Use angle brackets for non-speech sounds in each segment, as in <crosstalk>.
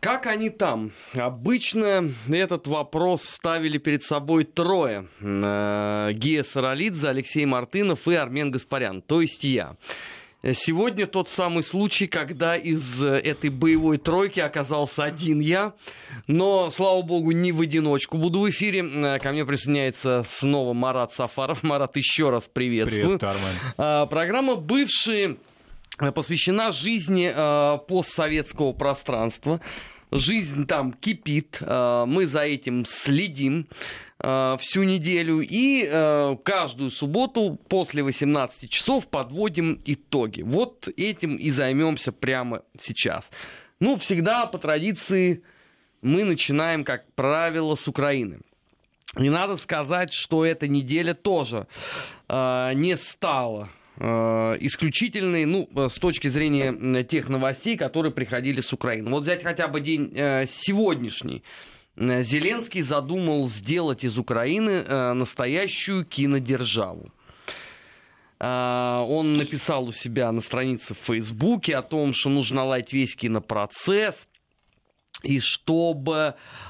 Как они там? Обычно этот вопрос ставили перед собой трое. Э, Гия Саралидзе, Алексей Мартынов и Армен Гаспарян, то есть я. Сегодня тот самый случай, когда из этой боевой тройки оказался один я. Но, слава богу, не в одиночку буду в эфире. Ко мне присоединяется снова Марат Сафаров. <laughs> Марат, еще раз приветствую. Приветствую, Армен. А, Программа «Бывшие» посвящена жизни э, постсоветского пространства. Жизнь там кипит, э, мы за этим следим э, всю неделю и э, каждую субботу после 18 часов подводим итоги. Вот этим и займемся прямо сейчас. Ну, всегда по традиции мы начинаем, как правило, с Украины. И надо сказать, что эта неделя тоже э, не стала э, исключительной, ну, с точки зрения тех новостей, которые приходили с Украины. Вот взять хотя бы день э, сегодняшний. Зеленский задумал сделать из Украины э, настоящую кинодержаву. Э, Он написал у себя на странице в Фейсбуке о том, что нужно наладить весь кинопроцесс, и чтобы э,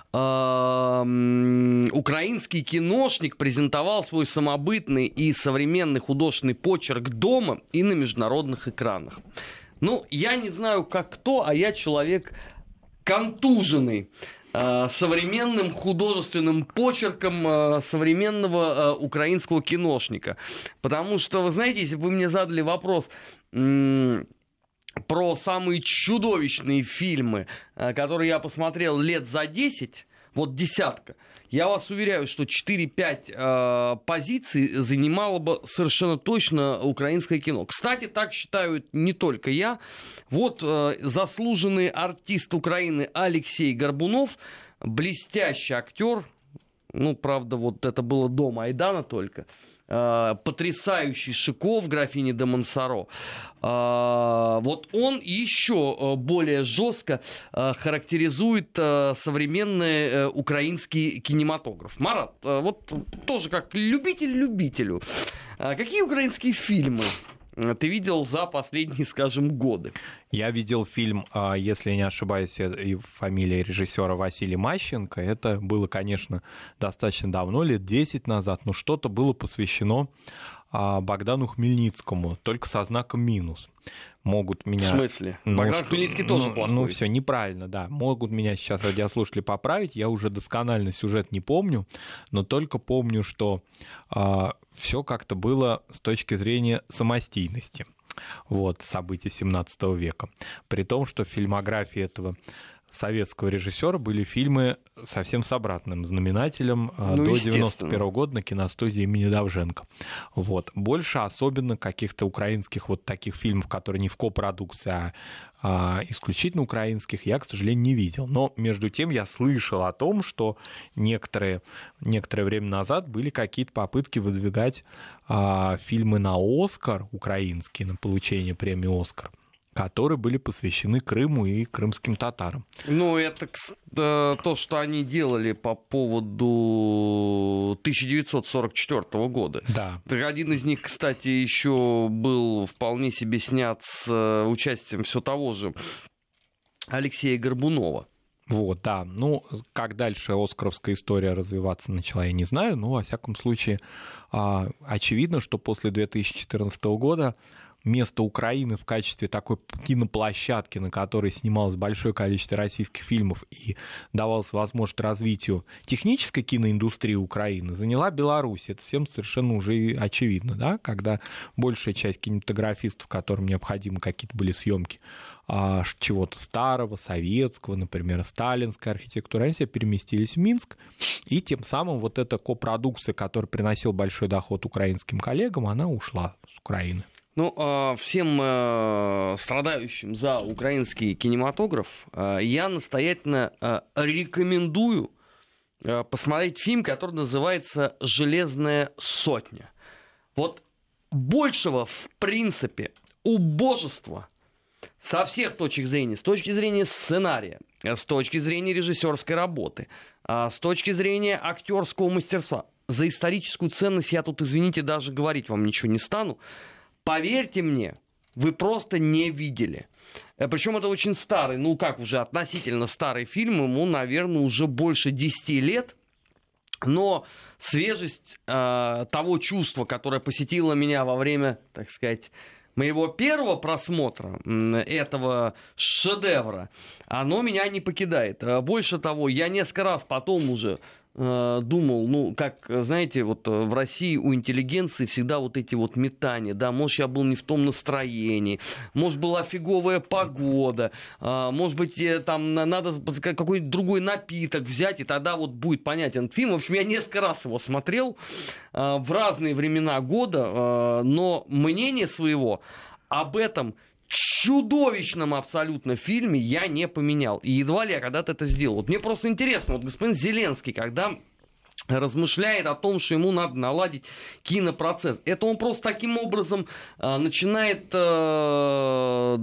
украинский киношник презентовал свой самобытный и современный художественный почерк дома и на международных экранах. Ну, я не знаю, как кто, а я человек контуженный э, современным художественным почерком э, современного э, украинского киношника. Потому что, вы знаете, если бы вы мне задали вопрос... Про самые чудовищные фильмы, э, которые я посмотрел лет за 10, вот десятка, я вас уверяю, что 4-5 э, позиций занимало бы совершенно точно украинское кино. Кстати, так считают не только я. Вот э, заслуженный артист Украины Алексей Горбунов, блестящий актер, ну, правда, вот это было до Майдана только, потрясающий Шиков, графини де Монсоро. Э, вот он еще э, более жестко э, характеризует э, современный э, украинский кинематограф. Марат, э, вот тоже как любитель любителю. Э, какие украинские фильмы э, ты видел за последние, скажем, годы? Я видел фильм, а, если не ошибаюсь, и фамилия режиссера Василий Мащенко. Это было, конечно, достаточно давно, лет 10 назад, но что-то было посвящено а, Богдану Хмельницкому, только со знаком минус. Могут меня... В смысле? Ну, Богдан Хмельницкий тоже ну, плохой. Ну, все неправильно, да. Могут меня сейчас радиослушатели поправить. Я уже досконально сюжет не помню, но только помню, что все как-то было с точки зрения самостийности вот, событий 17 века. При том, что в фильмографии этого советского режиссера были фильмы совсем с обратным знаменателем а, Ну, до естественно. 91 года на киностудии имени Давженко. Вот. Больше особенно каких-то украинских вот таких фильмов, которые не в копродукции, а, а исключительно украинских, я, к сожалению, не видел. Но между тем я слышал о том, что некоторые, некоторое время назад были какие-то попытки выдвигать а, фильмы на Оскар украинские, на получение премии Оскар которые были посвящены Крыму и крымским татарам. Ну, это э, то, что они делали по поводу 1944 года. Да. Один из них, кстати, еще был вполне себе снят с э, участием все того же Алексея Горбунова. Вот, да. Ну, как дальше оскаровская история развиваться начала, я не знаю, но, во всяком случае, а, очевидно, что после 2014 года место Украины в качестве такой киноплощадки, на которой снималось большое количество российских фильмов и давалась возможность развитию технической киноиндустрии Украины, заняла Беларусь. Это всем совершенно уже очевидно, да, когда большая часть кинематографистов, которым необходимы какие-то были съемки а, чего-то старого, советского, например, сталинской архитектуры, они все переместились в Минск, и тем самым вот эта копродукция, которая приносила большой доход украинским коллегам, она ушла с Украины. Ну, э, всем э, страдающим за украинский кинематограф э, я настоятельно рекомендую посмотреть фильм, который называется «Железная сотня». Вот большего, в принципе, убожества со всех точек зрения, с точки зрения сценария, с точки зрения режиссерской работы, с точки зрения актерского мастерства. За историческую ценность я тут, извините, даже говорить вам ничего не стану. Поверьте мне, вы просто не видели. Причем это очень старый, ну как уже относительно старый фильм, ему, наверное, уже больше 10 лет. Но свежесть э, того чувства, которое посетило меня во время, так сказать, моего первого просмотра этого шедевра, оно меня не покидает. Больше того, я несколько раз потом уже Э, думал, ну, как, знаете, вот э, в России у интеллигенции всегда вот эти вот метания, да, может, я был не в том настроении, может, была фиговая погода, э, может быть, там надо какой-нибудь другой напиток взять, и тогда вот будет понятен фильм. В общем, я несколько раз его смотрел в разные времена года, но мнение своего об этом чудовищном абсолютно фильме я не поменял. И едва ли я когда-то это сделал. Вот мне просто интересно, вот господин Зеленский, когда размышляет о том, что ему надо наладить кинопроцесс. Это он просто таким образом э, начинает, э,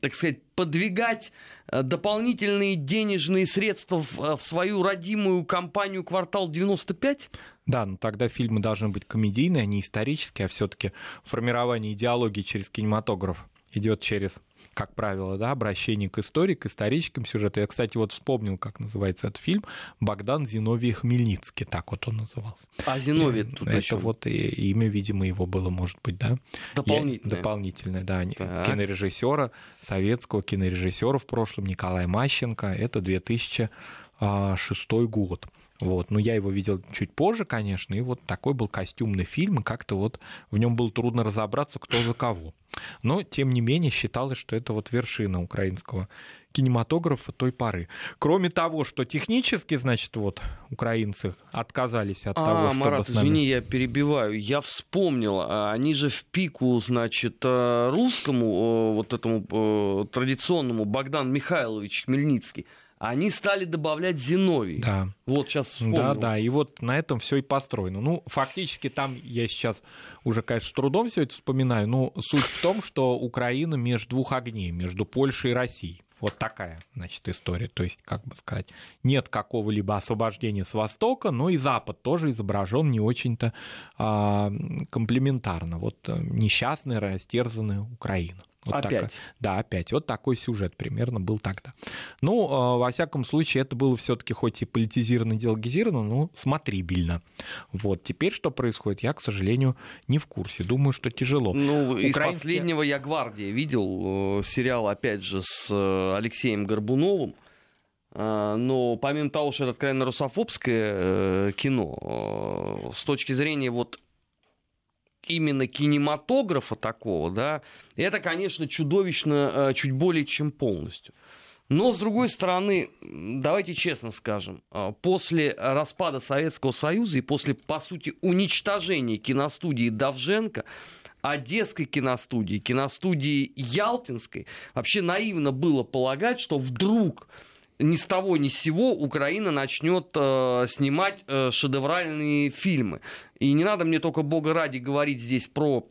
так сказать, подвигать э, дополнительные денежные средства в, э, в свою родимую компанию «Квартал 95»? Да, но тогда фильмы должны быть комедийные, а не исторические, а все-таки формирование идеологии через кинематограф идет через как правило, да, обращение к истории, к историческим сюжетам. Я, кстати, вот вспомнил, как называется этот фильм. Богдан Зиновий Хмельницкий, так вот он назывался. А Зиновий тут Это вот и, имя, видимо, его было, может быть, да? Дополнительное. Я, дополнительное, да. Так. Кинорежиссера, советского кинорежиссера в прошлом Николая Мащенко. Это 2006 год. Вот. Но я его видел чуть позже, конечно, и вот такой был костюмный фильм, и как-то вот в нем было трудно разобраться, кто за кого. Но, тем не менее, считалось, что это вот вершина украинского кинематографа той поры. Кроме того, что технически, значит, вот украинцы отказались от а, того, чтобы... Марат, нами... извини, я перебиваю. Я вспомнил, а, они же в пику, значит, э, русскому, э, вот этому э, традиционному Богдан Михайлович Хмельницкий, они стали добавлять Зиновий. Да. Вот сейчас вспомнил. Да, да, и вот на этом все и построено. Ну, фактически там я сейчас уже, конечно, с трудом все это вспоминаю, но суть в том, что Украина между двух огней, между Польшей и Россией. Вот такая, значит, история. То есть, как бы сказать, нет какого-либо освобождения с Востока, но и Запад тоже изображен не очень-то а, комплементарно. Вот э, несчастная, растерзанная Украина. Вот опять? Такая, да, опять. Вот такой сюжет примерно был тогда. Ну, э, во всяком случае, это было все-таки хоть и политизировано, идеологизировано, но смотрибельно. Вот. Теперь что происходит, я, к сожалению, не в курсе. Думаю, что тяжело. Ну, Украинские... из последнего я «Гвардия» видел э, сериал, опять же, с э, Алексеем Горбуновым. Но помимо того, что это откровенно русофобское кино, с точки зрения вот именно кинематографа такого, да, это, конечно, чудовищно э, чуть более чем полностью. Но, с другой стороны, давайте честно скажем, э, после распада Советского Союза и после, по сути, уничтожения киностудии Давженко, Одесской киностудии, киностудии Ялтинской, вообще наивно было полагать, что вдруг ни с того ни с сего Украина начнет э, снимать э, шедевральные фильмы. И не надо мне только бога ради говорить здесь про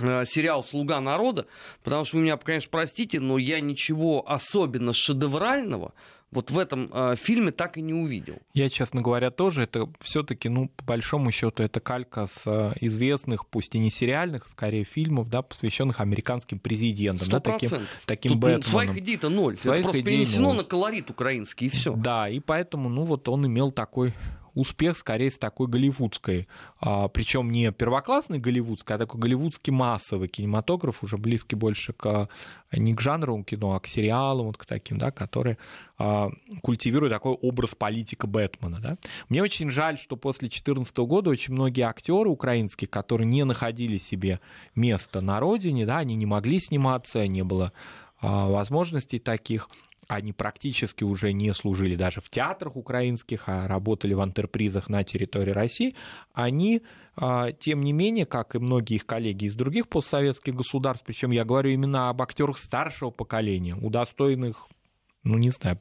э, сериал «Слуга народа», потому что вы меня, конечно, простите, но я ничего особенно шедеврального вот в этом э, фильме так и не увидел. Я, честно говоря, тоже. Это все-таки, ну, по большому счету, это калька с э, известных, пусть и не сериальных, скорее фильмов, да, посвященных американским президентам, да, таким, таким Тут Бэтменом. Своих идей-то ноль. Своих это просто перенесено ноль. на колорит украинский и все. Да, и поэтому, ну, вот он имел такой успех скорее с такой голливудской, а, причем не первоклассной голливудской, а такой голливудский массовый кинематограф, уже близкий больше к не к жанру кино, а к сериалам, вот к таким, да, которые а, культивируют такой образ политика Бэтмена. Да. Мне очень жаль, что после 2014 года очень многие актеры украинские, которые не находили себе места на родине, да, они не могли сниматься, не было а, возможностей таких, они практически уже не служили даже в театрах украинских, а работали в антерпризах на территории России, они, а, тем не менее, как и многие их коллеги из других постсоветских государств, причем я говорю именно об актерах старшего поколения, удостоенных ну, не знаю,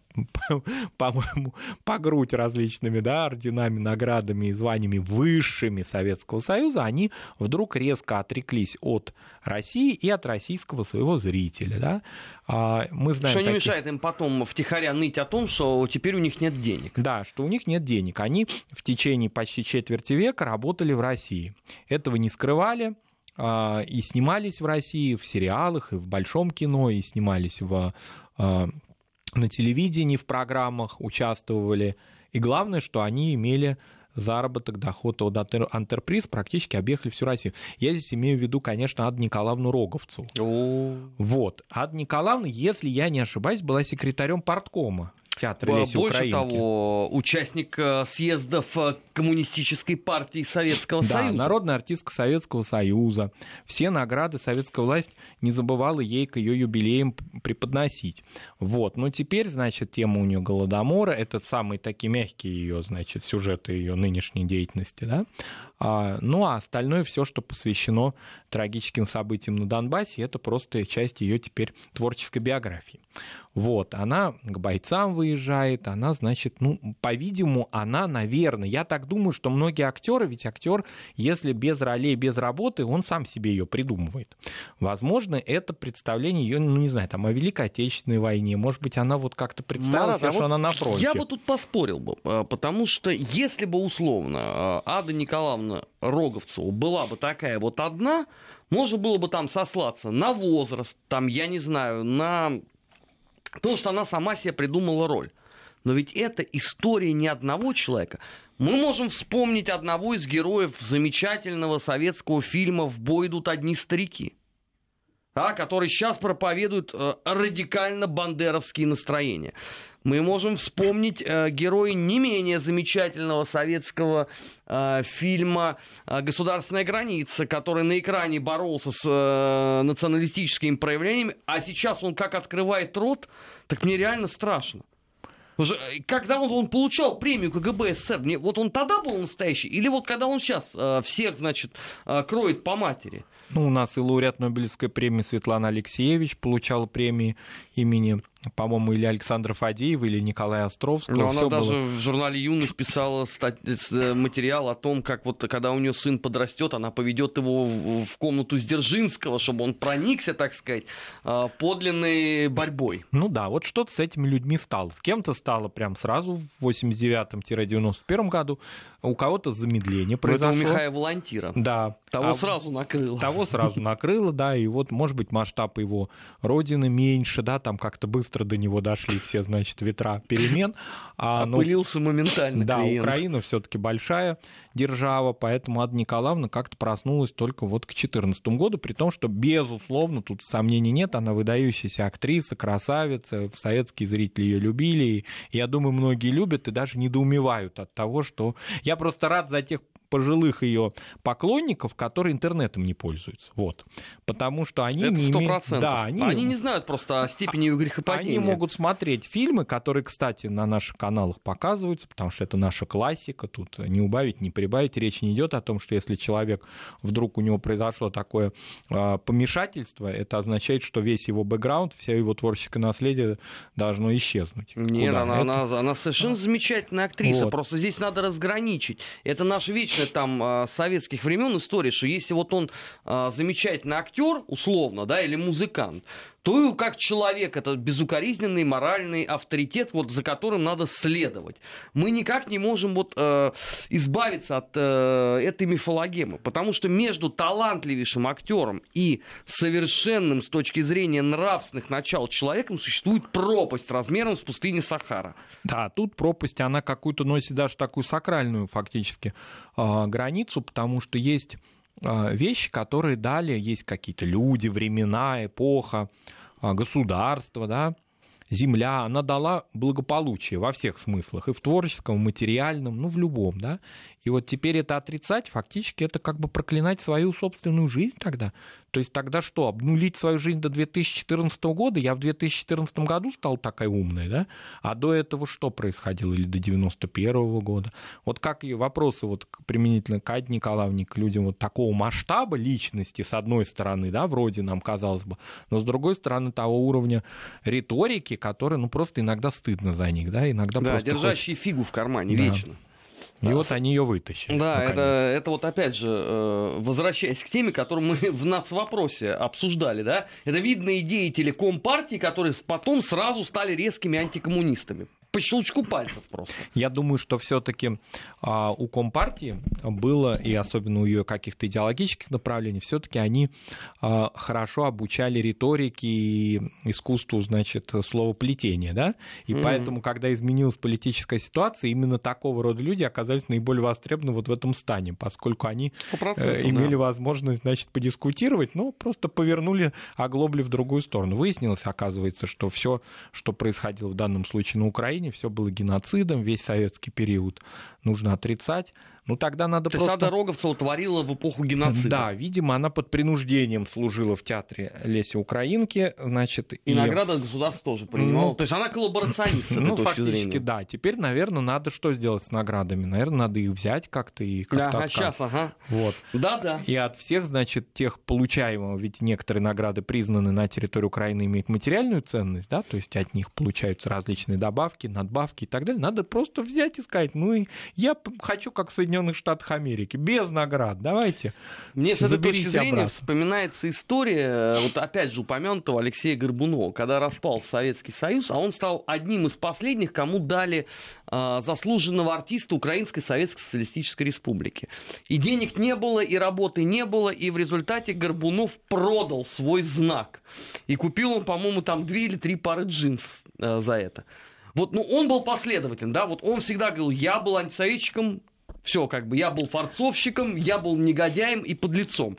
<laughs> по-моему, по грудь различными, да, орденами, наградами и званиями высшими Советского Союза, они вдруг резко отреклись от России и от российского своего зрителя, да. А, мы знаем что не таких... мешает им потом втихаря ныть о том, что теперь у них нет денег. Да, что у них нет денег. Они в течение почти четверти века работали в России. Этого не скрывали, а, и снимались в России в сериалах, и в большом кино, и снимались в, а, на телевидении, в программах, участвовали. И главное, что они имели заработок, доход от Антерприз практически объехали всю Россию. Я здесь имею в виду, конечно, Аду Николаевну Роговцу. Вот. Ада Николаевна, если я не ошибаюсь, была секретарем театр Леси Больше Украинки. того, участник э, съездов э, Коммунистической партии Советского да, Союза. народная артистка Советского Союза. Все награды советская власть не забывала ей к ее юбилеям преподносить. Вот. Но теперь, значит, тема у нее Голодомора, это самые такие мягкие ее, значит, сюжеты ее нынешней деятельности, да. А, ну а остальное все, что посвящено трагическим событиям на Донбассе, это просто часть ее теперь творческой биографии. Вот, она к бойцам выезжает, она, значит, ну, по-видимому, она, наверное, я так думаю, что многие актеры, ведь актер, если без ролей, без работы, он сам себе ее придумывает. Возможно, это представление ее, ну, не знаю, там, о Великой Отечественной войне, может быть, она вот как-то представила себе, а что вот она на фронте. Я бы тут поспорил бы, а, потому что если бы условно а, Ада Николаевна Роговцева была бы такая вот одна, можно было бы там сослаться на возраст, там, я не знаю, на то, что она сама себе придумала роль. Но ведь это история не одного человека. Мы можем вспомнить одного из героев замечательного советского фильма «В бой идут одни старики», да, который сейчас проповедует э, радикально бандеровские настроения. Мы можем вспомнить э, героя не менее замечательного советского э, фильма э, «Государственная граница», который на экране боролся с э, националистическими проявлениями, а сейчас он как открывает рот, так мне реально страшно. Э, когда он, он получал премию КГБ СССР, мне, вот он тогда был настоящий, или вот когда он сейчас э, всех, значит, э, кроет по матери? Ну, у нас и лауреат Нобелевской премии Светлана Алексеевич получала премии имени по-моему, или Александра Фадеева, или Николая Островского. Но она даже было... в журнале «Юность» писала стать... Э, материал о том, как вот когда у нее сын подрастет, она поведет его в комнату Сдержинского, чтобы он проникся, так сказать, а, подлинной борьбой. Ну да, вот что-то с этими людьми стало. С кем-то стало прям сразу в 89-91 году, у кого-то замедление произошло. Это у Михаила Волонтира. Да. Того а... сразу накрыло. Того сразу накрыло, да, и вот, может быть, масштаб его родины меньше, да, там как-то быстро быстро до него дошли все, значит, ветра перемен. <laughs> А, ну, Опылился моментально Да, клиент. Украина все-таки большая держава, поэтому Ада Николаевна как-то проснулась только вот к 2014 году, при том, что, безусловно, тут сомнений нет, она выдающаяся актриса, красавица, советские зрители ее любили, и я думаю, многие любят и даже недоумевают от того, что... Я просто рад за тех пожилых ее поклонников, которые интернетом не пользуются. Вот. Потому что они Это не имеют... Да, они... они не знают просто о степени грехопадения. Они могут смотреть фильмы, которые, кстати, на наших каналах показываются, потому что это наша классика, тут не убавить, не прибавить. Речь не идет о том, что если человек вдруг у него произошло такое э, помешательство, это означает, что весь его бэкграунд, все его творческое наследие должно исчезнуть. Нет, она, это... она, она совершенно замечательная актриса. Вот. Просто здесь надо разграничить. Это наш вечный там а, советских времен история, что если вот он а, замечательный актер, условно, да, или музыкант, то как человек это безукоризненный моральный авторитет, вот за которым надо следовать. Мы никак не можем вот э, избавиться от э, этой мифологемы, потому что между талантливейшим актером и совершенным с точки зрения нравственных начал человеком существует пропасть размером с пустыни Сахара. Да, тут пропасть, она какую-то носит даже такую сакральную фактически э, границу, потому что есть вещи, которые дали, есть какие-то люди, времена, эпоха, а, государство, да, земля, она дала благополучие во всех смыслах, и в творческом, и в материальном, ну, в любом, да. И вот теперь это отрицать, фактически это как бы проклинать свою собственную жизнь тогда. То есть тогда что, обнулить свою жизнь до 2014 года? Я в 2014 году стал такая умная, да? А до этого что происходило? Или до 91 года? Вот как и вопросы вот применительно к Аде Николаевне, к людям вот такого масштаба личности, с одной стороны, да, вроде нам казалось бы, но с другой стороны того уровня риторики, который, ну, просто иногда стыдно за них, да, иногда да, просто держащие хочется... фигу в кармане да. вечно. И вот они ее вытащили. Да, это, это вот опять же, э, возвращаясь к теме, которую мы <laughs> в нацвопросе обсуждали, да, это видные деятели Компартии, которые потом сразу стали резкими антикоммунистами. По щелчку пальцев просто. Я думаю, что все-таки а, у Компартии было, и особенно у ее каких-то идеологических направлений, все-таки они а, хорошо обучали риторике и искусству, значит, словоплетения, да? И mm-hmm. поэтому, когда изменилась политическая ситуация, именно такого рода люди оказались наиболее востребованы вот в этом стане, поскольку они э, имели да. возможность, значит, подискутировать, но просто повернули оглобли в другую сторону. Выяснилось, оказывается, что все, что происходило в данном случае на Украине, все было геноцидом, весь советский период нужно отрицать. Ну тогда надо То просто... есть Ада Роговцева творила в эпоху геноцида. Да, видимо, она под принуждением служила в театре Леси Украинки, значит... И, и... награда государства тоже принимала. Ну, То есть она коллаборационист с этой ну, фактически, зрения. да. Теперь, наверное, надо что сделать с наградами? Наверное, надо их взять как-то и как-то... Ага, сейчас, ага. Вот. Да-да. И от всех, значит, тех получаемого, ведь некоторые награды признаны на территории Украины имеют материальную ценность, да, то есть от них получаются различные добавки, надбавки и так далее. Надо просто взять и сказать, ну, и я хочу, как в Соединенных Штатах Америки, без наград. Давайте. Мне с этой точки зрения обратно. вспоминается история, вот опять же упомянутого Алексея Горбунова, когда распался Советский Союз, а он стал одним из последних, кому дали э, заслуженного артиста Украинской Советской Социалистической Республики. И денег не было, и работы не было, и в результате Горбунов продал свой знак. И купил он, по-моему, там две или три пары джинсов э, за это. Вот, ну, он был последовательным, да, вот он всегда говорил, я был антисоветчиком, все, как бы я был форцовщиком, я был негодяем и подлецом.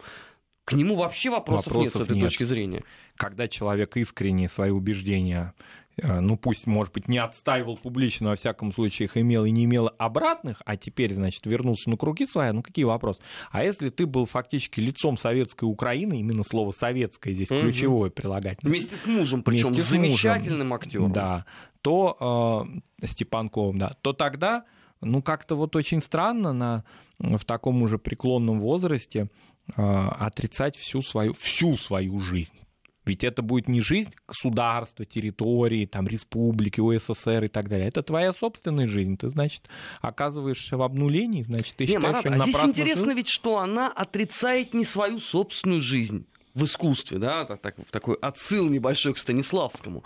К нему вообще вопросов, вопросов нет с этой нет. точки зрения. Когда человек искренне свои убеждения э, ну пусть, может быть, не отстаивал публично, но во всяком случае их имел и не имел обратных, а теперь, значит, вернулся на круги свои, ну какие вопросы? А если ты был фактически лицом советской Украины, именно слово «советское» здесь угу. ключевое прилагательное. Вместе с мужем, причем с замечательным актером. Да, то э, Степанковым, да, то тогда ну, как-то вот очень странно на, в таком уже преклонном возрасте э, отрицать всю свою, всю свою жизнь. Ведь это будет не жизнь государства, территории, там, республики, УССР и так далее. Это твоя собственная жизнь. Ты, значит, оказываешься в обнулении, значит, ты не, считаешь, Марат, что а здесь интересно жил? ведь, что она отрицает не свою собственную жизнь в искусстве, да, так, так, такой отсыл небольшой к Станиславскому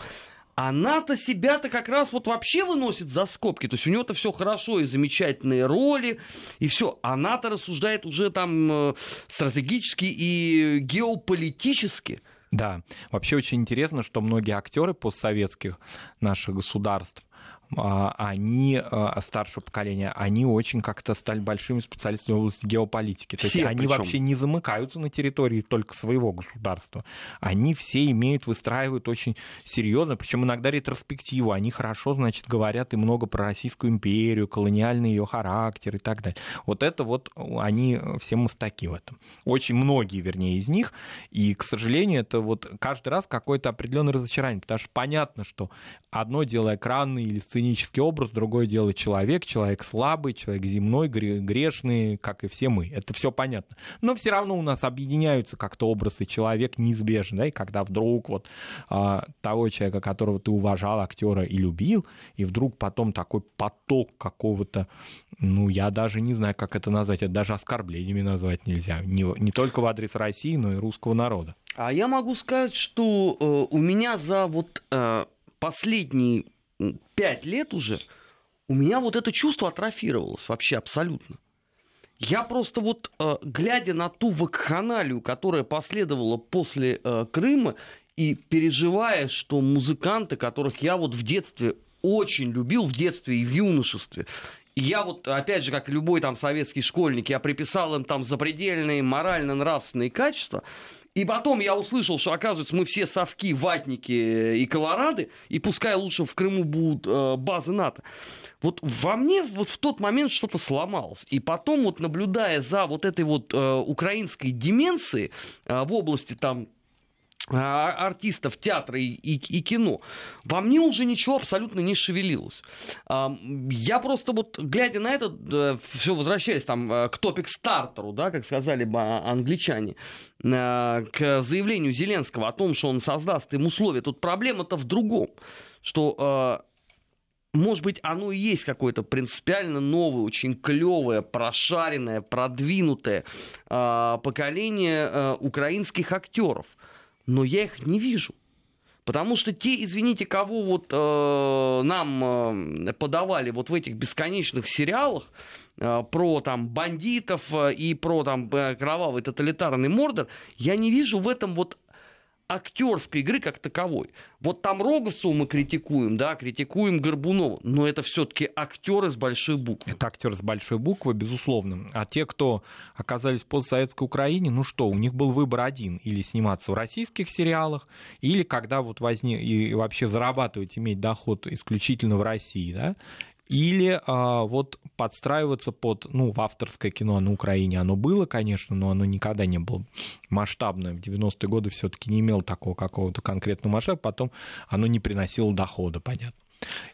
она-то себя-то как раз вот вообще выносит за скобки. То есть у нее-то все хорошо и замечательные роли, и все. Она-то рассуждает уже там э, стратегически и геополитически. Да, вообще очень интересно, что многие актеры постсоветских наших государств, они, а, старшего поколения, они очень как-то стали большими специалистами в области геополитики. То все есть они вообще не замыкаются на территории только своего государства. Они все имеют, выстраивают очень серьезно, причем иногда ретроспективу. Они хорошо, значит, говорят и много про Российскую империю, колониальный ее характер и так далее. Вот это вот они все мастаки в этом. Очень многие, вернее, из них. И, к сожалению, это вот каждый раз какое-то определенное разочарование, потому что понятно, что одно дело экранный или сценический сценический образ, другое дело человек, человек слабый, человек земной, грешный, как и все мы. Это все понятно. Но все равно у нас объединяются как-то образы человек неизбежно, да, и когда вдруг вот а, того человека, которого ты уважал, актера и любил, и вдруг потом такой поток какого-то, ну, я даже не знаю, как это назвать, это даже оскорблениями назвать нельзя, не, не только в адрес России, но и русского народа. А я могу сказать, что э, у меня за вот э, последний пять лет уже у меня вот это чувство атрофировалось вообще абсолютно. Я просто вот, э, глядя на ту вакханалию, которая последовала после э, Крыма, и переживая, что музыканты, которых я вот в детстве очень любил, в детстве и в юношестве, я вот, опять же, как любой там советский школьник, я приписал им там запредельные морально-нравственные качества – и потом я услышал, что, оказывается, мы все совки, ватники и колорады, и пускай лучше в Крыму будут э, базы НАТО. Вот во мне вот в тот момент что-то сломалось. И потом, вот наблюдая за вот этой вот э, украинской деменцией э, в области там артистов театра и, и, и кино, во мне уже ничего абсолютно не шевелилось. Я просто вот, глядя на это, э, все возвращаясь там э, к топик-стартеру, да, как сказали бы а, англичане, э, к заявлению Зеленского о том, что он создаст им условия, тут проблема-то в другом, что может быть, оно и есть какое-то принципиально новое, очень клевое, прошаренное, продвинутое поколение украинских актеров – но я их не вижу. Потому что те, извините, кого вот э, нам э, подавали вот в этих бесконечных сериалах э, про там бандитов э, и про там э, кровавый тоталитарный мордор, я не вижу в этом вот актерской игры как таковой. Вот там Роговцева мы критикуем, да, критикуем Горбунова, но это все-таки актеры с большой буквы. Это актеры с большой буквы, безусловно. А те, кто оказались в постсоветской Украине, ну что, у них был выбор один. Или сниматься в российских сериалах, или когда вот возник, и вообще зарабатывать, иметь доход исключительно в России, да, или а, вот подстраиваться под, ну, в авторское кино на Украине оно было, конечно, но оно никогда не было масштабное. В 90-е годы все-таки не имело такого какого-то конкретного масштаба, потом оно не приносило дохода, понятно.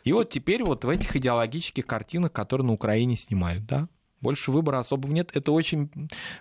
И вот теперь вот в этих идеологических картинах, которые на Украине снимают, да, больше выбора особого нет. Это очень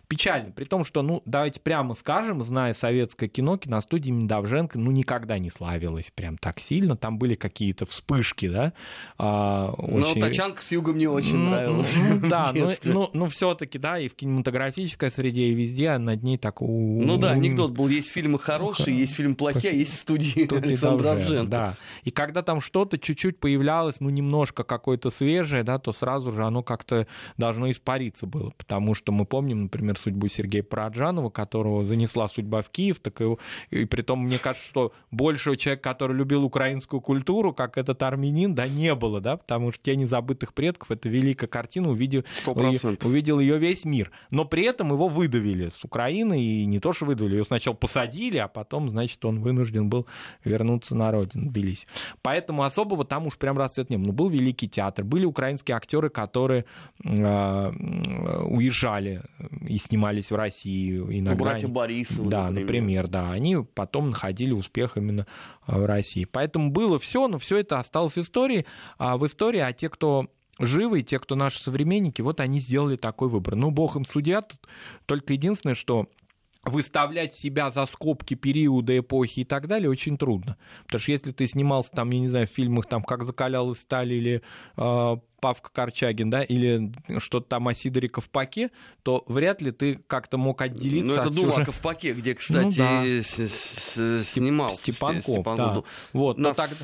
печально. При том, что, ну, давайте прямо скажем, зная советское кино, киностудия Медовженко, ну, никогда не славилась прям так сильно. Там были какие-то вспышки, да. А, очень... Но «Тачанка с юга» мне очень ну, нравилась. Ну, да, но, ну, ну все таки да, и в кинематографической среде, и везде над ней так... Ну да, анекдот был, есть фильмы хорошие, есть фильм плохие, а есть студии Александра Довженко. Да, и когда там что-то чуть-чуть появлялось, ну, немножко какое-то свежее, да, то сразу же оно как-то должно испариться было, потому что мы помним, например, судьбу Сергея Параджанова, которого занесла судьба в Киев, так и, и при том, мне кажется, что большего человека, который любил украинскую культуру, как этот армянин, да, не было, да, потому что «Тени забытых предков» — это великая картина, увидел, увидел ее весь мир. Но при этом его выдавили с Украины, и не то, что выдавили, ее сначала посадили, а потом, значит, он вынужден был вернуться на родину, Тбилиси. Поэтому особого там уж прям расцвет не было. Но был великий театр, были украинские актеры, которые э, уезжали и снимались в России. Иногда братья Борисовы, Да, например. например, да. Они потом находили успех именно в России. Поэтому было все, но все это осталось в истории. А в истории, а те, кто живы, те, кто наши современники, вот они сделали такой выбор. Ну, бог им судья, только единственное, что выставлять себя за скобки периода, эпохи и так далее очень трудно. Потому что если ты снимался там, я не знаю, в фильмах там «Как закалялась сталь» или э, Павка Корчагин, да, или что-то там о Сидоре Ковпаке, то вряд ли ты как-то мог отделиться Ну, это от Дума сюжет... Ковпаке, где, кстати, ну, да. с -с снимал Степанков, Степанков да. Вот, Нас... тогда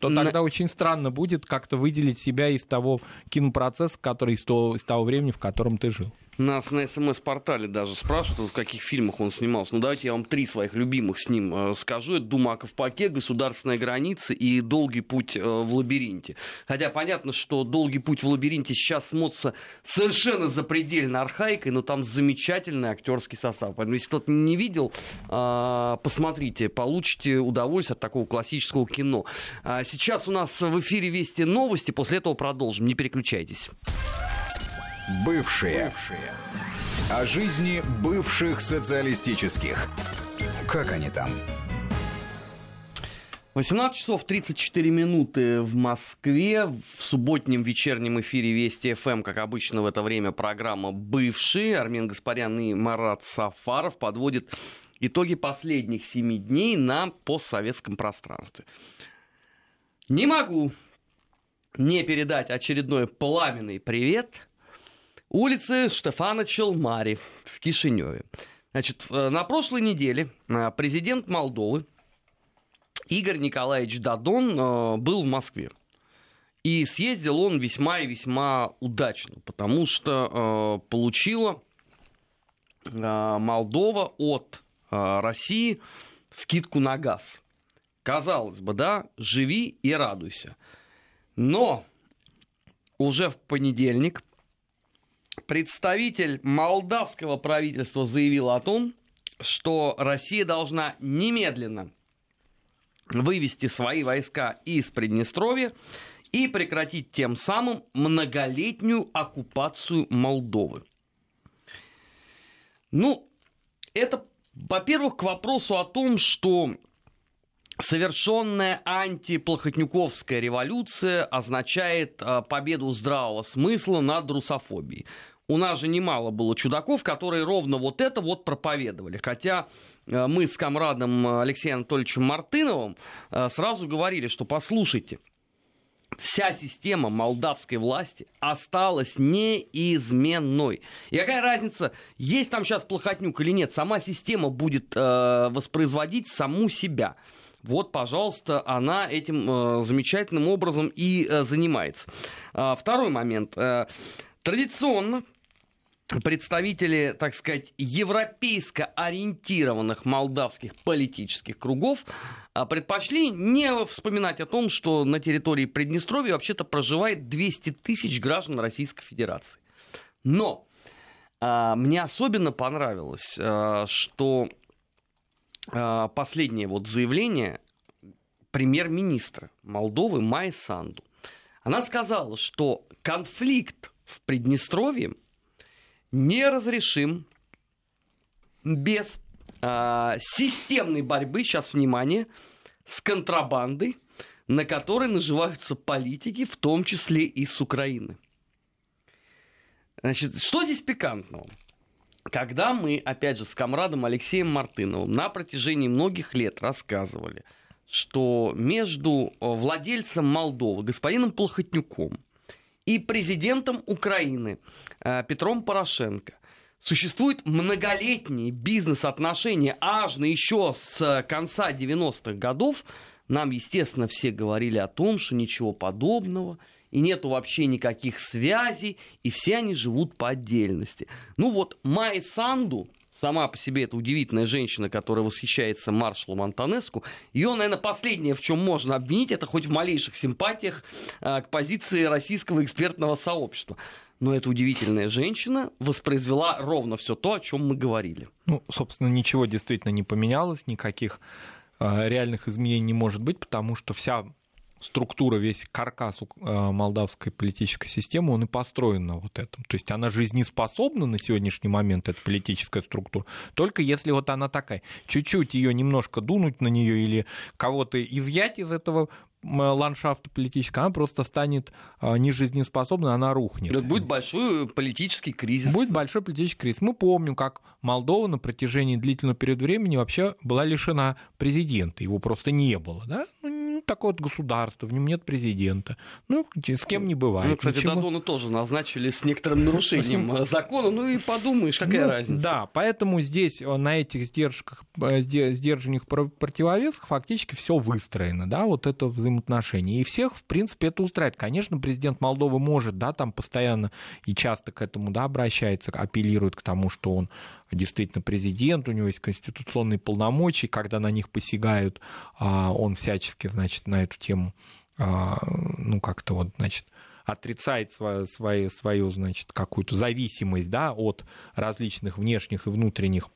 то тогда очень странно будет как-то выделить себя из того кинопроцесса, который из того, из того времени, в котором ты жил. Нас на СМС-портале даже спрашивают, в каких фильмах он снимался. Ну, давайте я вам три своих любимых с ним э, скажу. Это «Дума о Ковпаке», «Государственная граница» и «Долгий путь э, в лабиринте». Хотя понятно, что «Долгий путь в лабиринте» сейчас смотрится совершенно запредельно архаикой, но там замечательный актерский состав. Поэтому, если кто-то не видел, э, посмотрите, получите удовольствие от такого классического кино. А сейчас у нас в эфире «Вести новости», после этого продолжим. Не переключайтесь. Бывшие. Бывшие. О жизни бывших социалистических. Как они там? 18 часов 34 минуты в Москве. В субботнем вечернем эфире Вести ФМ, как обычно в это время, программа «Бывшие». Армен Гаспарян и Марат Сафаров подводят итоги последних семи дней на постсоветском пространстве. Не могу не передать очередной пламенный привет улице Штефана Челмари в Кишиневе. Значит, э, на прошлой неделе э, президент Молдовы Игорь Николаевич Дадон э, был в Москве. И съездил он весьма и весьма удачно, потому что получила Молдова от России скидку на газ. Казалось бы, да, живи и радуйся. Но уже в понедельник представитель молдавского правительства заявил о том, что Россия должна немедленно вывести свои войска из Приднестровья и прекратить тем самым многолетнюю оккупацию Молдовы. Ну, это, во-первых, к вопросу о том, что Совершенная антиплохотнюковская революция означает э, победу здравого смысла над русофобией. У нас же немало было чудаков, которые ровно вот это вот проповедовали. Хотя э, мы с комрадом Алексеем Анатольевичем Мартыновым э, сразу говорили, что послушайте, вся система молдавской власти осталась неизменной. И какая разница, есть там сейчас плохотнюк или нет, сама система будет воспроизводить саму себя. Вот, пожалуйста, она этим э, замечательным образом и э, занимается. А, второй момент. Э, традиционно представители, так сказать, европейско ориентированных молдавских политических кругов а, предпочли не вспоминать о том, что на территории Приднестровья вообще-то проживает 200 тысяч граждан Российской Федерации. Но а, мне особенно понравилось, а, что последнее вот заявление премьер-министра Молдовы Майи Санду. Она сказала, что конфликт в Приднестровье – неразрешим без э, системной борьбы, сейчас внимание, с контрабандой, на которой наживаются политики, в том числе и с Украины. Значит, что здесь пикантного? Когда мы, опять же, с комрадом Алексеем Мартыновым на протяжении многих лет рассказывали, что между владельцем Молдовы, господином Плохотнюком, и президентом Украины э, Петром Порошенко существуют многолетние бизнес-отношения, аж еще с конца 90-х годов, нам, естественно, все говорили о том, что ничего подобного, и нету вообще никаких связей, и все они живут по отдельности. Ну вот Май Санду, сама по себе это удивительная женщина, которая восхищается маршалом Антонеску. Ее, наверное, последнее, в чем можно обвинить, это хоть в малейших симпатиях э, к позиции российского экспертного сообщества. Но эта удивительная женщина воспроизвела ровно все то, о чем мы говорили. Ну, собственно, ничего действительно не поменялось, никаких э, реальных изменений не может быть, потому что вся структура, весь каркас э, молдавской политической системы, он и построен на вот этом. То есть она жизнеспособна на сегодняшний момент, эта политическая структура, только если вот она такая. Чуть-чуть ее немножко дунуть на нее или кого-то изъять из этого ландшафта политического, она просто станет э, нежизнеспособной, она рухнет. Это будет большой политический кризис. Будет большой политический кризис. Мы помним, как Молдова на протяжении длительного периода времени вообще была лишена президента. Его просто не было. Да? Ну, такое вот государство, в нем нет президента. Ну, с кем не бывает. Ну, кстати, Ничего. Дадона тоже назначили с некоторым нарушением закона. Ну и подумаешь, какая ну, разница. Да, поэтому здесь э, на этих сдержках, э, сдержанных противовесах фактически все выстроено, да, вот это взаимоотношение. И всех, в принципе, это устраивает. Конечно, президент Молдовы может, да, там постоянно и часто к этому, да, обращается, апеллирует к тому, что он действительно президент, у него есть конституционные полномочия, когда на них посягают, а, он всячески, значит, на эту тему, а, ну, как-то вот, значит, отрицает свою, свою, свою значит, какую-то зависимость да, от различных внешних и внутренних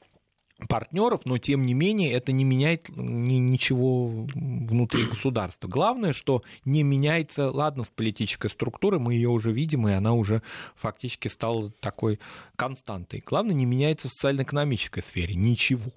партнеров, но тем не менее это не меняет ни, ничего внутри государства. Главное, что не меняется, ладно, в политической структуре, мы ее уже видим, и она уже фактически стала такой константой. Главное, не меняется в социально-экономической сфере ничего.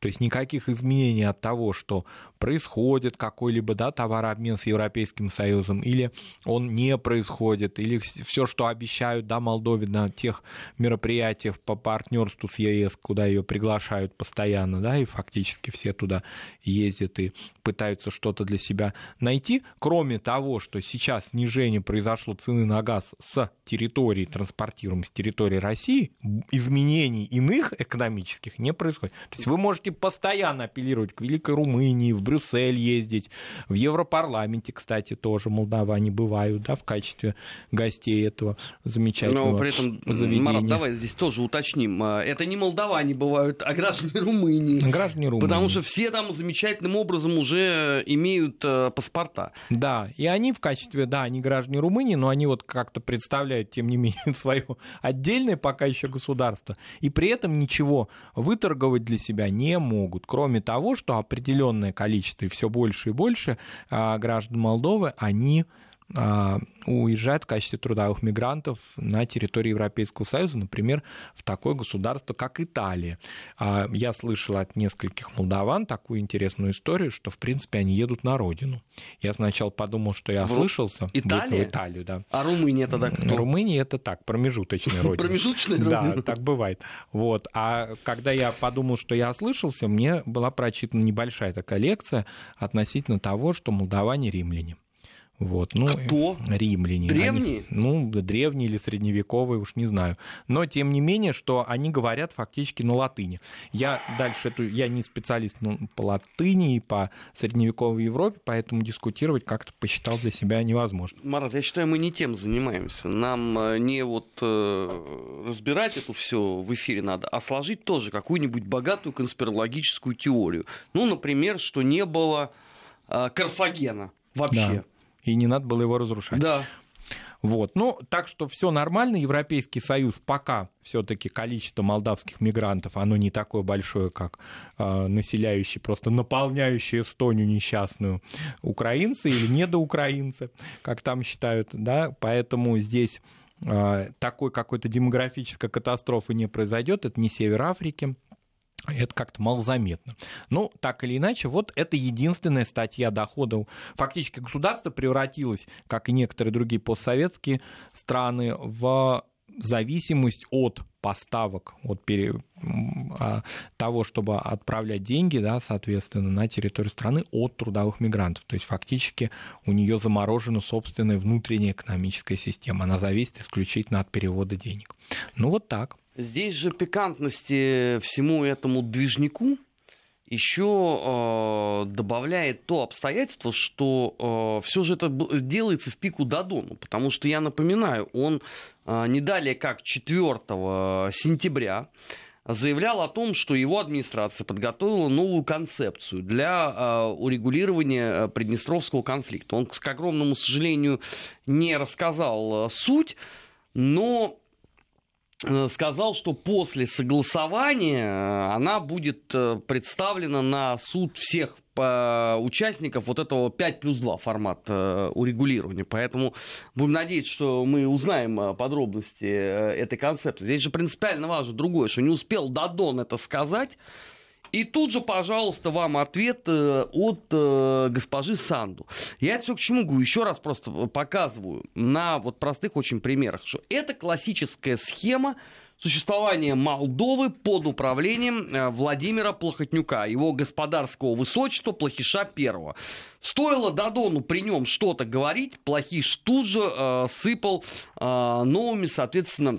То есть никаких изменений от того, что происходит какой-либо да, товарообмен с Европейским Союзом, или он не происходит, или все, что обещают да, Молдове на тех мероприятиях по партнерству с ЕС, куда ее приглашают постоянно, да, и фактически все туда ездят и пытаются что-то для себя найти, кроме того, что сейчас снижение произошло цены на газ с территории, транспортируемой с территории России, изменений иных экономических не происходит. То есть вы можете постоянно апеллировать к Великой Румынии, в Брюссель ездить, в Европарламенте, кстати, тоже молдаване бывают, да, в качестве гостей этого замечательного Но при этом, заведения. Марат, давай здесь тоже уточним. А, это не молдаване бывают, а граждане Румынии. Граждане Румынии. Потому что все там замечательным образом уже имеют э, паспорта. Да, и они в качестве, да, они граждане Румынии, но они вот как-то представляют, тем не менее, <laughs> свое отдельное пока еще государство. И при этом ничего выторговать для себя не могут, кроме того, что определенное количество и все больше и больше а, граждан Молдовы, они а, уезжают в качестве трудовых мигрантов на территорию Европейского Союза, например, в такое государство, как Италия. А, я слышал от нескольких молдаван такую интересную историю, что, в принципе, они едут на родину. Я сначала подумал, что я ослышался. Италия? В Италию, да. А Румыния тогда кто? Румыния это так, промежуточная родина. Промежуточная родина? Да, так бывает. Вот. А когда я подумал, что я ослышался, мне была прочитана небольшая такая лекция относительно того, что молдаване римляне. Вот, ну, Кто? Римляне. Древние? Они, ну, древние или средневековые, уж не знаю. Но, тем не менее, что они говорят фактически на латыни. Я дальше, эту, я не специалист ну, по латыни и по средневековой Европе, поэтому дискутировать как-то посчитал для себя невозможно. Марат, я считаю, мы не тем занимаемся. Нам э, не вот э, разбирать это все в эфире надо, а сложить тоже какую-нибудь богатую конспирологическую теорию. Ну, например, что не было э, Карфагена вообще. Да и не надо было его разрушать. Да. Вот. Ну, так что все нормально. Европейский Союз пока все-таки количество молдавских мигрантов, оно не такое большое, как э, населяющие, просто наполняющие Эстонию несчастную украинцы или недоукраинцы, как там считают, да, поэтому здесь э, такой какой-то демографической катастрофы не произойдет, это не север Африки, это как-то малозаметно. Ну, так или иначе, вот это единственная статья доходов. Фактически государство превратилось, как и некоторые другие постсоветские страны, в зависимость от поставок, от пере... А, того, чтобы отправлять деньги, да, соответственно, на территорию страны от трудовых мигрантов. То есть фактически у нее заморожена собственная внутренняя экономическая система. Она зависит исключительно от перевода денег. Ну вот так. Здесь же пикантности всему этому движнику еще э, добавляет то обстоятельство, что э, все же это делается в пику Дадону, потому что, я напоминаю, он э, не далее как 4 сентября заявлял о том, что его администрация подготовила новую концепцию для э, урегулирования Приднестровского конфликта. Он, к огромному сожалению, не рассказал суть, но Э, сказал, что после согласования э, она будет э, представлена на суд всех участников вот этого 5 плюс 2 формата урегулирования. Поэтому будем надеяться, что мы узнаем подробности этой концепции. Здесь же принципиально важно другое, что не успел Дадон это сказать, и тут же, пожалуйста, вам ответ э, от э, госпожи Санду. Я это все к чему говорю? Еще раз просто показываю на вот простых очень примерах, что это классическая схема существования Молдовы под управлением э, Владимира Плохотнюка, его господарского высочества Плохиша первого. Стоило Дадону при нем что-то говорить, Плохиш тут же э, сыпал э, новыми, соответственно,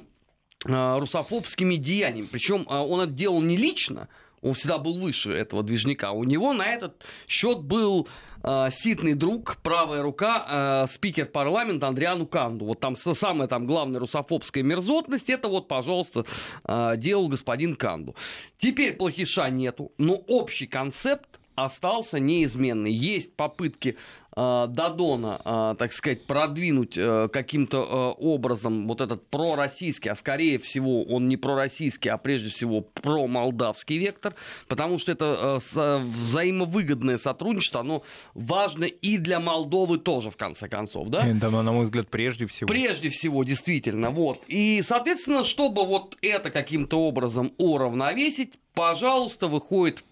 э, русофобскими деяниями. Причем э, он это делал не лично, он всегда был выше этого движника. У него на этот счет был э, ситный друг, правая рука, э, спикер парламента Андриану Канду. Вот там самая там главная русофобская мерзотность, это вот, пожалуйста, э, делал господин Канду. Теперь плохиша нету, но общий концепт остался неизменный. Есть попытки Дадона, э, так сказать, продвинуть э, каким-то э, образом вот этот пророссийский, а скорее всего он не пророссийский, а прежде всего промолдавский вектор, потому что это э, взаимовыгодное сотрудничество, оно важно и для Молдовы тоже, в конце концов, да? Да, на мой взгляд, прежде всего. Прежде всего, действительно, вот. И, соответственно, чтобы вот это каким-то образом уравновесить, пожалуйста, выходит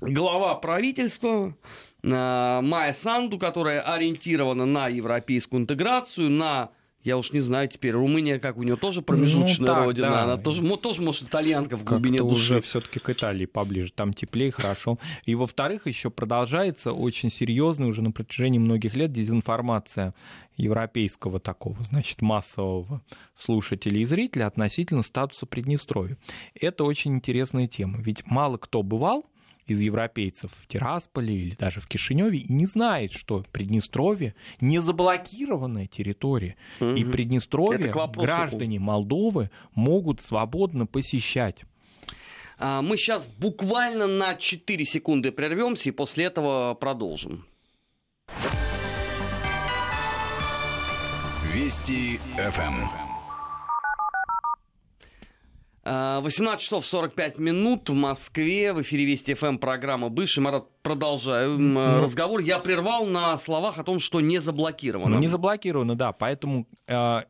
глава правительства Майя Санду, которая ориентирована на европейскую интеграцию, на я уж не знаю теперь, Румыния, как у нее тоже промежуточная ну, так, родина, да. она тоже, тоже, может, итальянка в глубине Как-то души. уже все-таки к Италии поближе, там теплее, хорошо. И во-вторых, еще продолжается очень серьезная уже на протяжении многих лет дезинформация европейского такого, значит, массового слушателя и зрителя относительно статуса Приднестровья. Это очень интересная тема, ведь мало кто бывал из европейцев в Тирасполе или даже в Кишиневе и не знает, что Приднестровье не заблокированная территория. Угу. И Приднестровье граждане Молдовы могут свободно посещать. А, мы сейчас буквально на 4 секунды прервемся и после этого продолжим. Вести ФМ. 18 часов 45 минут в Москве. В эфире Вести ФМ программа «Бывший». Марат, продолжаю ну, разговор. Я прервал на словах о том, что не заблокировано. Ну, не заблокировано, да. Поэтому э,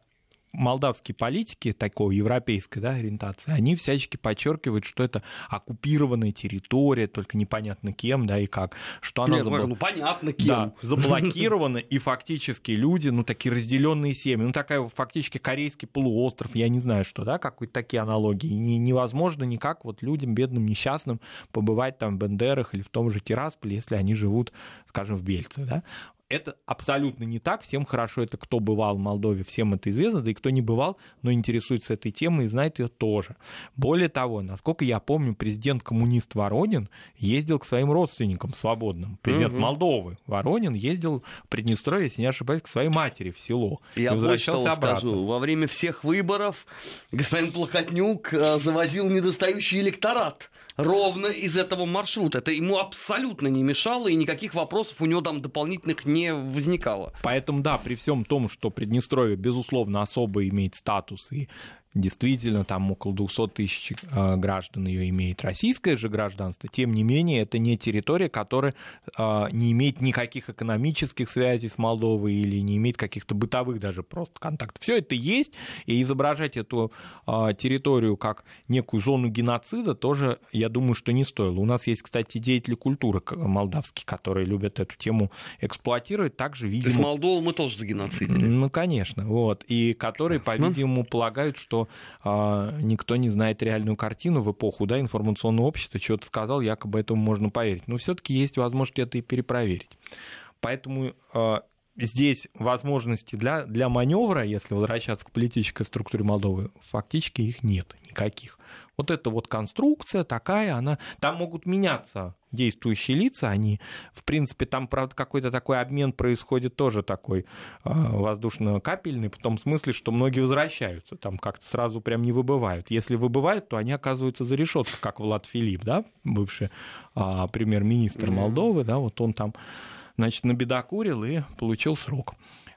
молдавские политики такой европейской да, ориентации, они всячески подчеркивают, что это оккупированная территория, только непонятно кем, да, и как, что она Нет, забл... ну, понятно кем. Да, заблокирована, и фактически люди, ну, такие разделенные семьи, ну, такая фактически корейский полуостров, я не знаю, что, да, какие-то такие аналогии, и невозможно никак вот людям, бедным, несчастным, побывать там в Бендерах или в том же Тирасполе, если они живут, скажем, в Бельце, да, это абсолютно не так. Всем хорошо это, кто бывал в Молдове, всем это известно, да и кто не бывал, но интересуется этой темой и знает ее тоже. Более того, насколько я помню, президент-коммунист Воронин ездил к своим родственникам свободным. Президент угу. Молдовы Воронин ездил в Приднестровье, если не ошибаюсь, к своей матери в село. Я и возвращался обратно. Скажу, во время всех выборов господин Плохотнюк э, завозил недостающий электорат ровно из этого маршрута. Это ему абсолютно не мешало, и никаких вопросов у него там дополнительных не возникало. Поэтому, да, при всем том, что Приднестровье, безусловно, особо имеет статус и действительно там около 200 тысяч э, граждан ее имеет российское же гражданство, тем не менее это не территория, которая э, не имеет никаких экономических связей с Молдовой или не имеет каких-то бытовых даже просто контактов. Все это есть, и изображать эту э, территорию как некую зону геноцида тоже, я думаю, что не стоило. У нас есть, кстати, деятели культуры молдавские, которые любят эту тему эксплуатировать, также, видимо... То есть Молдову мы тоже загеноцидили? Ну, конечно, вот, и которые, по-видимому, полагают, что а, никто не знает реальную картину в эпоху да, информационного общества, что-то сказал, якобы этому можно поверить. Но все-таки есть возможность это и перепроверить. Поэтому а, здесь возможности для, для маневра, если возвращаться к политической структуре Молдовы, фактически их нет никаких. Вот эта вот конструкция такая, она... Там могут меняться действующие лица, они, в принципе, там, правда, какой-то такой обмен происходит тоже такой э, воздушно-капельный, в том смысле, что многие возвращаются, там как-то сразу прям не выбывают. Если выбывают, то они оказываются за решеткой, как Влад Филипп, да, бывший э, премьер-министр Молдовы, да, вот он там, значит, набедокурил и получил срок.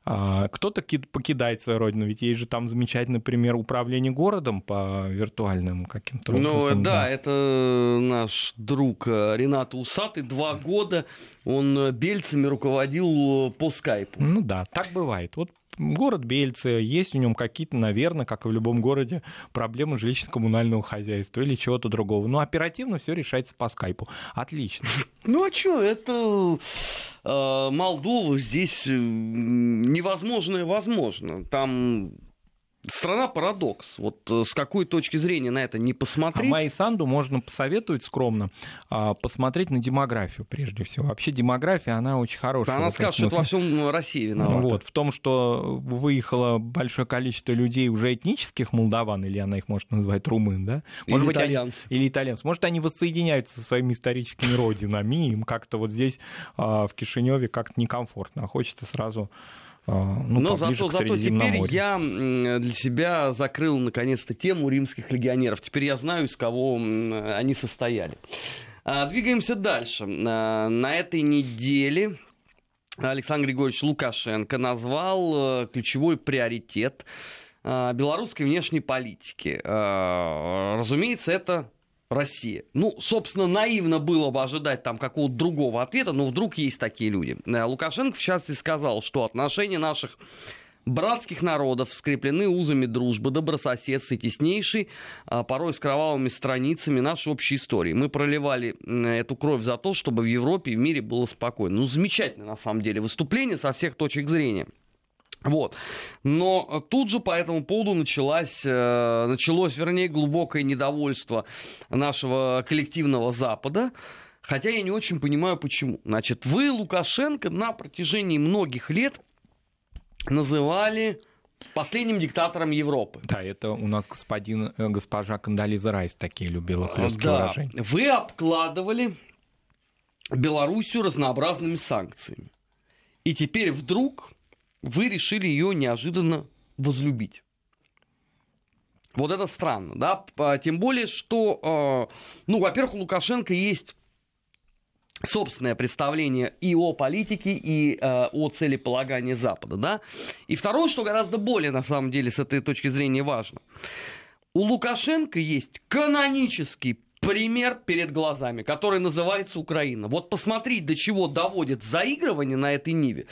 А, кто-то покидает свою родину, ведь есть же там замечательный пример управления городом по виртуальным каким-то Ну да, да, это наш друг э, Ренат Усатый. Два года он бельцами руководил по скайпу. Ну да, так бывает. Вот город Бельцы, есть в нем какие-то, наверное, как и в любом городе, проблемы жилищно-коммунального хозяйства или чего-то другого. Но оперативно все решается по скайпу. Отлично. Ну а что, это э, Молдова здесь невозможное возможно. Там страна парадокс. Вот э, с какой точки зрения на это не посмотреть? А Майи Санду можно посоветовать скромно а, посмотреть на демографию прежде всего. Вообще демография, она очень хорошая. Она скажет, что это во всем России виновата. Вот, в том, что выехало большое количество людей уже этнических молдаван, или она их может назвать румын, да? Может или быть, итальянцы. Они, или итальянцы. Может, они воссоединяются со своими историческими родинами, им как-то вот здесь, а, в Кишиневе, как-то некомфортно, а хочется сразу ну, Но зато, зато теперь я для себя закрыл наконец-то тему римских легионеров. Теперь я знаю, из кого они состояли. А, двигаемся дальше. А, на этой неделе Александр Григорьевич Лукашенко назвал э, ключевой приоритет белорусской внешней политики. Разумеется, это Россия. Ну, собственно, наивно было бы ожидать там какого-то другого ответа, но вдруг есть такие люди. Э, Лукашенко, в частности, сказал, что отношения наших братских народов скреплены узами дружбы, добрососедства и теснейшей, а порой с кровавыми страницами нашей общей истории. Мы проливали эту кровь за то, чтобы в Европе и в мире было спокойно. Ну, замечательное, на самом деле, выступление со всех точек зрения. Вот. Но тут же по этому поводу началось, э, началось, вернее, глубокое недовольство нашего коллективного Запада. Хотя я не очень понимаю, почему. Значит, вы Лукашенко на протяжении многих лет называли последним диктатором Европы. Да, это у нас господин, э, госпожа Кандализа Райс такие любила хлесткие да. выражения. Вы обкладывали Белоруссию разнообразными санкциями. И теперь вдруг вы решили ее неожиданно возлюбить. Вот это странно, да, а, тем более, что, а, ну, во-первых, у Лукашенко есть собственное представление и о политике, и э, о целеполагании Запада, да. И второе, что гораздо более, на самом деле, с этой точки зрения важно. У Лукашенко есть канонический пример перед глазами, который называется Украина. Вот посмотреть, до чего доводит заигрывание на этой ниве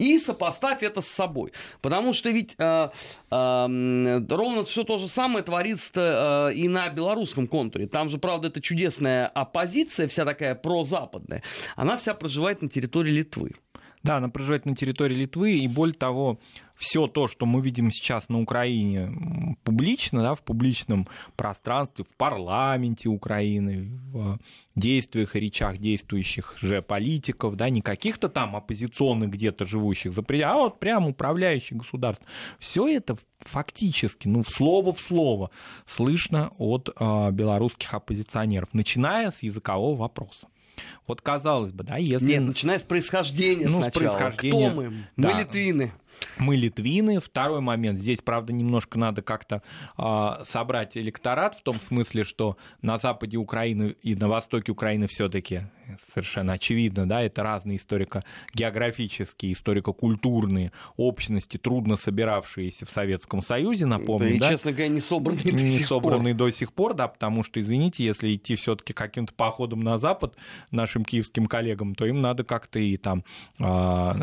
и сопоставь это с собой. Потому что ведь э, э, ровно все то же самое творится э, и на белорусском контуре. Там же, правда, это чудесная оппозиция, вся такая прозападная. Она вся проживает на территории Литвы. Да, она проживает на территории Литвы, и более того, все то, что мы видим сейчас на Украине публично, да, в публичном пространстве, в парламенте Украины, в действиях и речах действующих же политиков, да, не каких-то там оппозиционных где-то живущих а вот прямо управляющих государств. Все это фактически, ну, слово в слово слышно от э, белорусских оппозиционеров, начиная с языкового вопроса. Вот казалось бы, да, если... Нет, начиная с происхождения ну, сначала. С происхождения. Кто мы? Да. Мы литвины. Мы литвины. Второй момент. Здесь, правда, немножко надо как-то э, собрать электорат в том смысле, что на западе Украины и на востоке Украины все-таки совершенно очевидно, да, это разные историко-географические, историко-культурные общности, трудно собиравшиеся в Советском Союзе, напомню, да? да? И, честно говоря, не собранные не до сих собранные пор. до сих пор, да, потому что, извините, если идти все-таки каким-то походом на Запад нашим киевским коллегам, то им надо как-то и там э,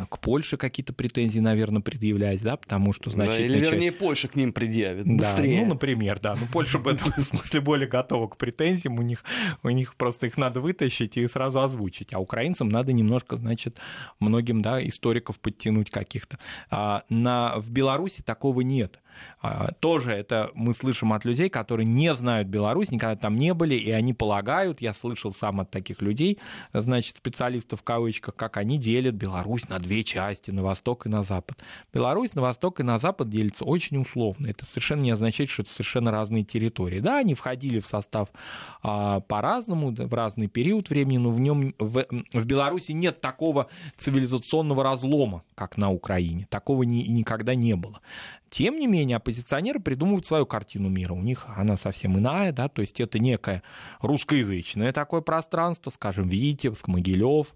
к Польше какие-то претензии, наверное, предъявлять, да, потому что значит... Да, или, вернее, Польша к ним предъявит да, быстрее. ну, например, да. Ну, Польша <laughs> в этом смысле более готова к претензиям, у них, у них просто их надо вытащить и сразу озвучить, а украинцам надо немножко, значит, многим, да, историков подтянуть каких-то. А на, в Беларуси такого нет. А, тоже это мы слышим от людей, которые не знают Беларусь, никогда там не были, и они полагают, я слышал сам от таких людей, значит, специалистов в кавычках, как они делят Беларусь на две части, на восток и на запад. Беларусь на восток и на запад делится очень условно. Это совершенно не означает, что это совершенно разные территории. Да, они входили в состав а, по-разному, в разный период времени, но в нем в, в Беларуси нет такого цивилизационного разлома, как на Украине. Такого ни, никогда не было. Тем не менее, оппозиционеры придумывают свою картину мира. У них она совсем иная, да, то есть это некое русскоязычное такое пространство, скажем, Витебск, Могилев,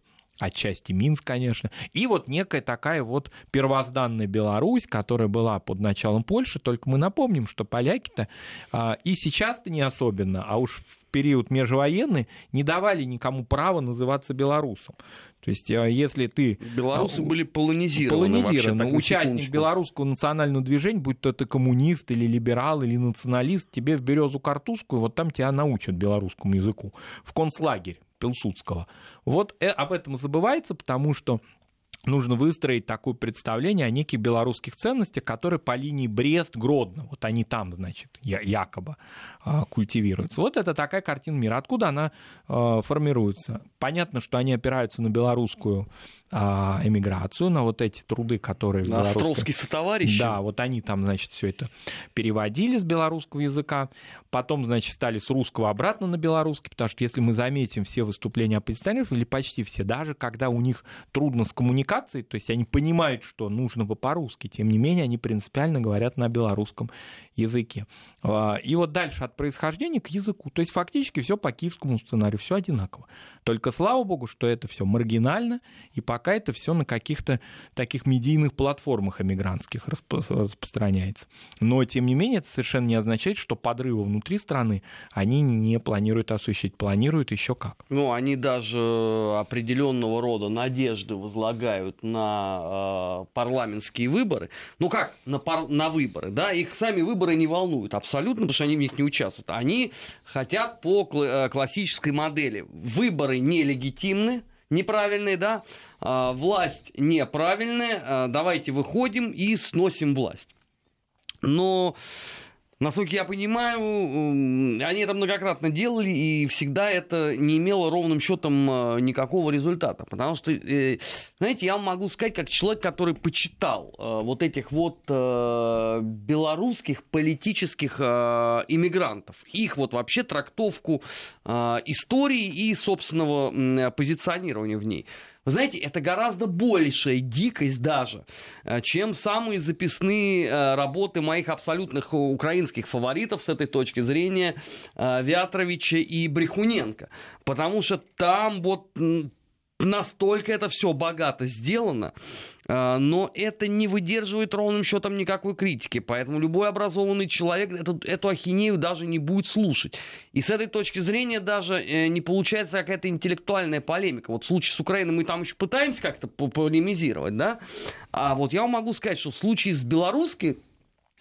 отчасти Минск, конечно, и вот некая такая вот первозданная Беларусь, которая была под началом Польши, только мы напомним, что поляки-то а, и сейчас-то не особенно, а уж в период межвоенный не давали никому права называться белорусом. То есть, если ты... Белорусы были полонизированы. Полонизированы. Вообще, Участник белорусского национального движения, будь то ты коммунист или либерал или националист, тебе в березу картузскую, вот там тебя научат белорусскому языку. В концлагерь Пилсудского. Вот об этом забывается, потому что нужно выстроить такое представление о неких белорусских ценностях, которые по линии Брест-Гродно, вот они там, значит, якобы культивируются. Вот это такая картина мира. Откуда она формируется? Понятно, что они опираются на белорусскую эмиграцию, на вот эти труды, которые... На Островские сотоварищи. Да, вот они там, значит, все это переводили с белорусского языка, потом, значит, стали с русского обратно на белорусский, потому что если мы заметим все выступления оппозиционеров, или почти все, даже когда у них трудно с коммуникацией, то есть они понимают, что нужно бы по-русски, тем не менее они принципиально говорят на белорусском языке. И вот дальше от происхождения к языку. То есть фактически все по киевскому сценарию, все одинаково. Только слава богу, что это все маргинально, и пока это все на каких-то таких медийных платформах эмигрантских распространяется. Но, тем не менее, это совершенно не означает, что подрывы внутри страны они не планируют осуществить. Планируют еще как. Ну, они даже определенного рода надежды возлагают на э, парламентские выборы. Ну как, на, пар... на выборы, да? Их сами выборы не волнуют абсолютно, потому что они в них не участвуют. Они хотят по классической модели. Выборы нелегитимны, неправильные, да, а, власть неправильная, а, давайте выходим и сносим власть. Но Насколько я понимаю, они это многократно делали, и всегда это не имело ровным счетом а, никакого результата. Потому что, э, знаете, я могу сказать, как человек, который почитал вот этих вот белорусских политических иммигрантов, их вот вообще трактовку истории и собственного позиционирования в ней. Вы знаете, это гораздо большая дикость даже, чем самые записные работы моих абсолютных украинских фаворитов с этой точки зрения Вятровича и Брехуненко. Потому что там вот настолько это все богато сделано, но это не выдерживает ровным счетом никакой критики. Поэтому любой образованный человек эту, эту ахинею даже не будет слушать. И с этой точки зрения даже не получается какая-то интеллектуальная полемика. Вот в случае с Украиной мы там еще пытаемся как-то полемизировать, да? А вот я вам могу сказать, что в случае с белорусской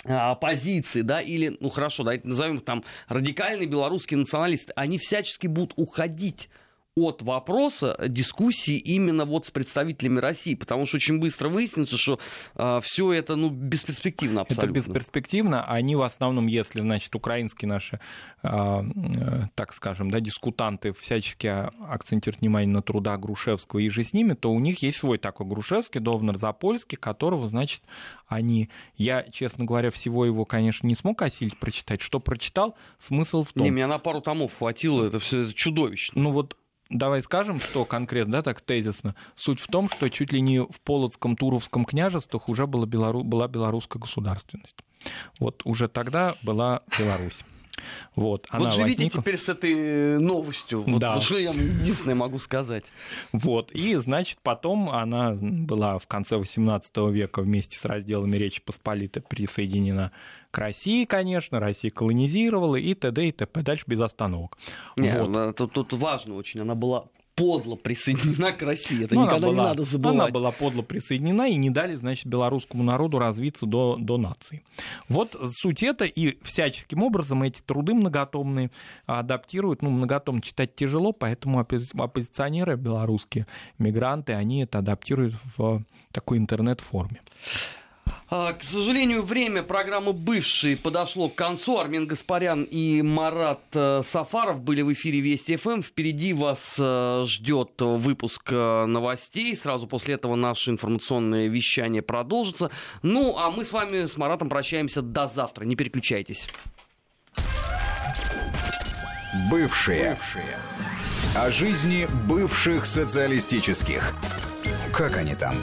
оппозиции, да, или, ну хорошо, давайте назовем там радикальные белорусские националисты, они всячески будут уходить от вопроса дискуссии именно вот с представителями России, потому что очень быстро выяснится, что э, все это ну, бесперспективно абсолютно. Это бесперспективно. Они в основном, если, значит, украинские наши, э, э, так скажем, да, дискутанты всячески акцентируют внимание на трудах Грушевского и же с ними, то у них есть свой такой Грушевский, Довнер Запольский, которого, значит, они... Я, честно говоря, всего его, конечно, не смог осилить прочитать. Что прочитал, смысл в том... Не, меня на пару томов хватило, это все чудовищно. Ну вот давай скажем, что конкретно, да, так тезисно. Суть в том, что чуть ли не в Полоцком, Туровском княжествах уже была, белору... была белорусская государственность. Вот уже тогда была Беларусь. Вот, она вот живите возникла... теперь с этой э, новостью. Вот, да. вот что я единственное могу сказать. Вот, и, значит, потом она была в конце XVIII века вместе с разделами Речи Посполитой присоединена к России, конечно, Россия колонизировала и т.д. и т.п. Дальше без остановок. Не, вот. тут, тут важно очень, она была подло присоединена к России. Это ну, никогда была, не надо забывать. Она была подло присоединена и не дали, значит, белорусскому народу развиться до, до нации. Вот суть это, и всяческим образом эти труды многотомные адаптируют. Ну, многотом читать тяжело, поэтому оппозиционеры белорусские, мигранты, они это адаптируют в такой интернет-форме. А, к сожалению, время программы «Бывший» подошло к концу. Армин Гаспарян и Марат э, Сафаров были в эфире Вести ФМ. Впереди вас э, ждет выпуск э, новостей. Сразу после этого наше информационное вещание продолжится. Ну, а мы с вами, с Маратом, прощаемся до завтра. Не переключайтесь. Бывшие. Бывшие. О жизни бывших социалистических. Как они там?